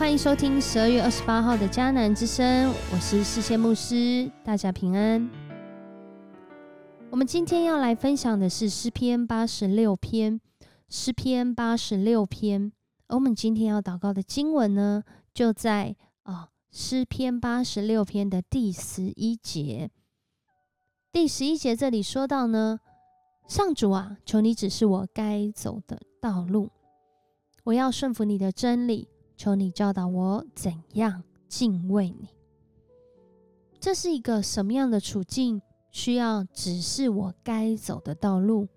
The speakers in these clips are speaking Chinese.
欢迎收听十二月二十八号的迦南之声，我是世界牧师，大家平安。我们今天要来分享的是诗篇八十六篇，诗篇八十六篇。而我们今天要祷告的经文呢，就在啊诗篇八十六篇的第十一节。第十一节这里说到呢，上主啊，求你指示我该走的道路，我要顺服你的真理。求你教导我怎样敬畏你。这是一个什么样的处境？需要指示我该走的道路，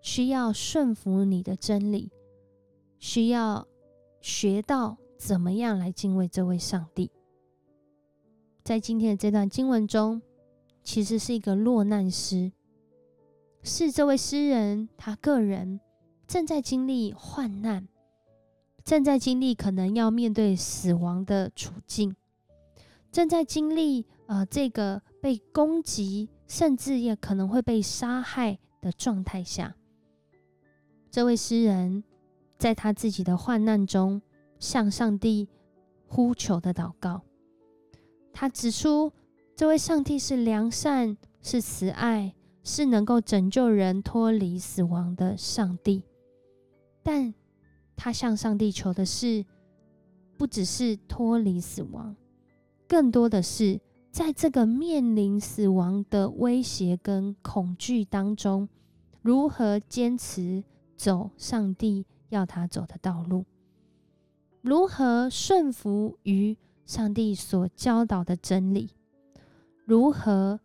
需要顺服你的真理，需要学到怎么样来敬畏这位上帝。在今天的这段经文中，其实是一个落难诗，是这位诗人他个人正在经历患难。正在经历可能要面对死亡的处境，正在经历呃这个被攻击，甚至也可能会被杀害的状态下，这位诗人在他自己的患难中向上帝呼求的祷告。他指出，这位上帝是良善，是慈爱，是能够拯救人脱离死亡的上帝，但。他向上帝求的是，不只是脱离死亡，更多的是在这个面临死亡的威胁跟恐惧当中，如何坚持走上帝要他走的道路，如何顺服于上帝所教导的真理，如何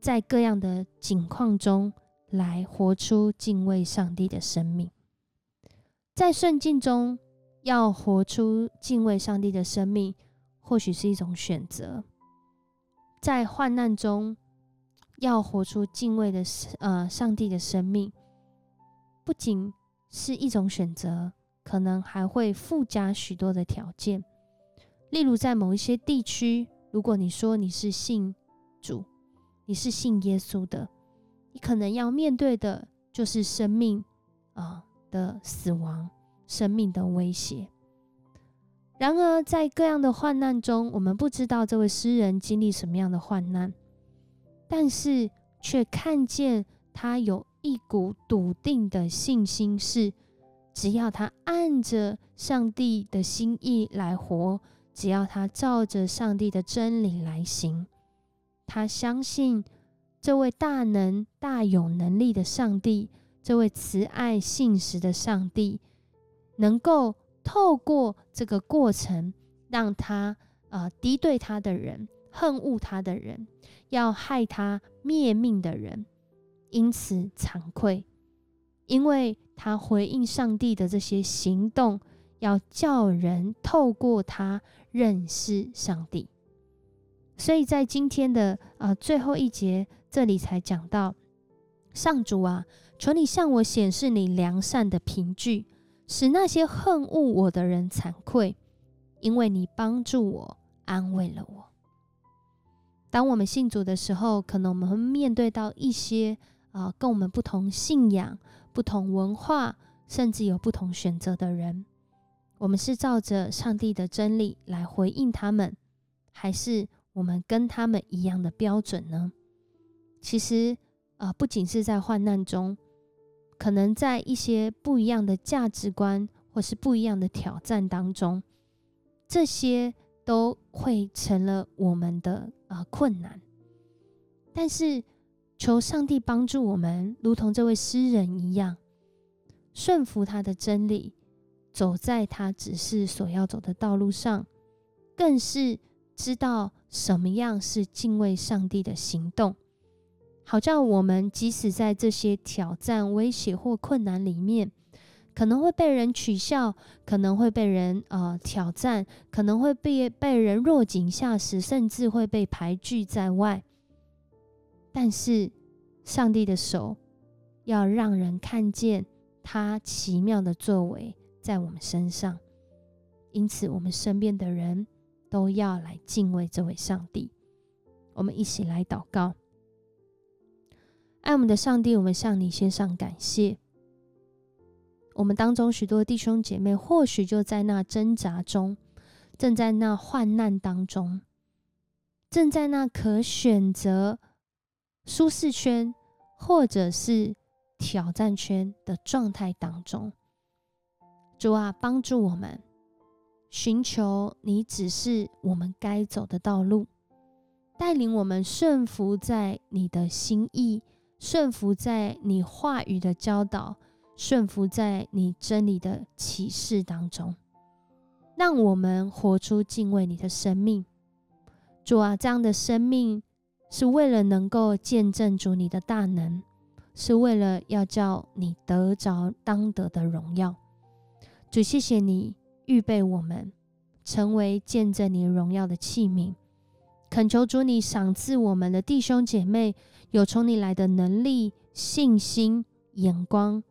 在各样的境况中来活出敬畏上帝的生命。在顺境中，要活出敬畏上帝的生命，或许是一种选择；在患难中，要活出敬畏的呃上帝的生命，不仅是一种选择，可能还会附加许多的条件。例如，在某一些地区，如果你说你是信主，你是信耶稣的，你可能要面对的就是生命啊。的死亡，生命的威胁。然而，在各样的患难中，我们不知道这位诗人经历什么样的患难，但是却看见他有一股笃定的信心，是只要他按着上帝的心意来活，只要他照着上帝的真理来行，他相信这位大能、大有能力的上帝。这位慈爱信实的上帝，能够透过这个过程，让他啊敌对他的人、恨恶他的人、要害他灭命的人，因此惭愧，因为他回应上帝的这些行动，要叫人透过他认识上帝。所以在今天的啊最后一节，这里才讲到上主啊。求你向我显示你良善的凭据，使那些恨恶我的人惭愧，因为你帮助我，安慰了我。当我们信主的时候，可能我们会面对到一些啊，跟我们不同信仰、不同文化，甚至有不同选择的人。我们是照着上帝的真理来回应他们，还是我们跟他们一样的标准呢？其实啊，不仅是在患难中。可能在一些不一样的价值观或是不一样的挑战当中，这些都会成了我们的呃困难。但是求上帝帮助我们，如同这位诗人一样，顺服他的真理，走在他指示所要走的道路上，更是知道什么样是敬畏上帝的行动。好叫我们即使在这些挑战、威胁或困难里面，可能会被人取笑，可能会被人呃挑战，可能会被被人落井下石，甚至会被排拒在外。但是上帝的手要让人看见他奇妙的作为在我们身上，因此我们身边的人都要来敬畏这位上帝。我们一起来祷告。爱我们的上帝，我们向你献上感谢。我们当中许多弟兄姐妹，或许就在那挣扎中，正在那患难当中，正在那可选择舒适圈或者是挑战圈的状态当中。主啊，帮助我们寻求你指示我们该走的道路，带领我们顺服在你的心意，顺服在你话语的教导。顺服在你真理的启示当中，让我们活出敬畏你的生命。主啊，这样的生命是为了能够见证主你的大能，是为了要叫你得着当得的荣耀。主，谢谢你预备我们成为见证你荣耀的器皿。恳求主你赏赐我们的弟兄姐妹有从你来的能力、信心、眼光。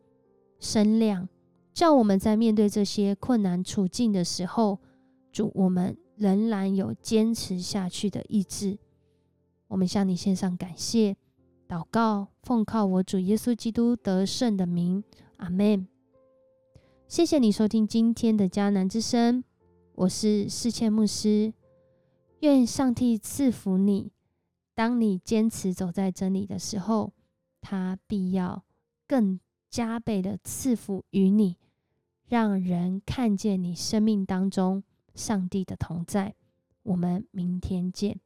声量，叫我们在面对这些困难处境的时候，主我们仍然有坚持下去的意志。我们向你献上感谢，祷告，奉靠我主耶稣基督得胜的名，阿门。谢谢你收听今天的迦南之声，我是世谦牧师。愿上帝赐福你。当你坚持走在真理的时候，他必要更。加倍的赐福于你，让人看见你生命当中上帝的同在。我们明天见。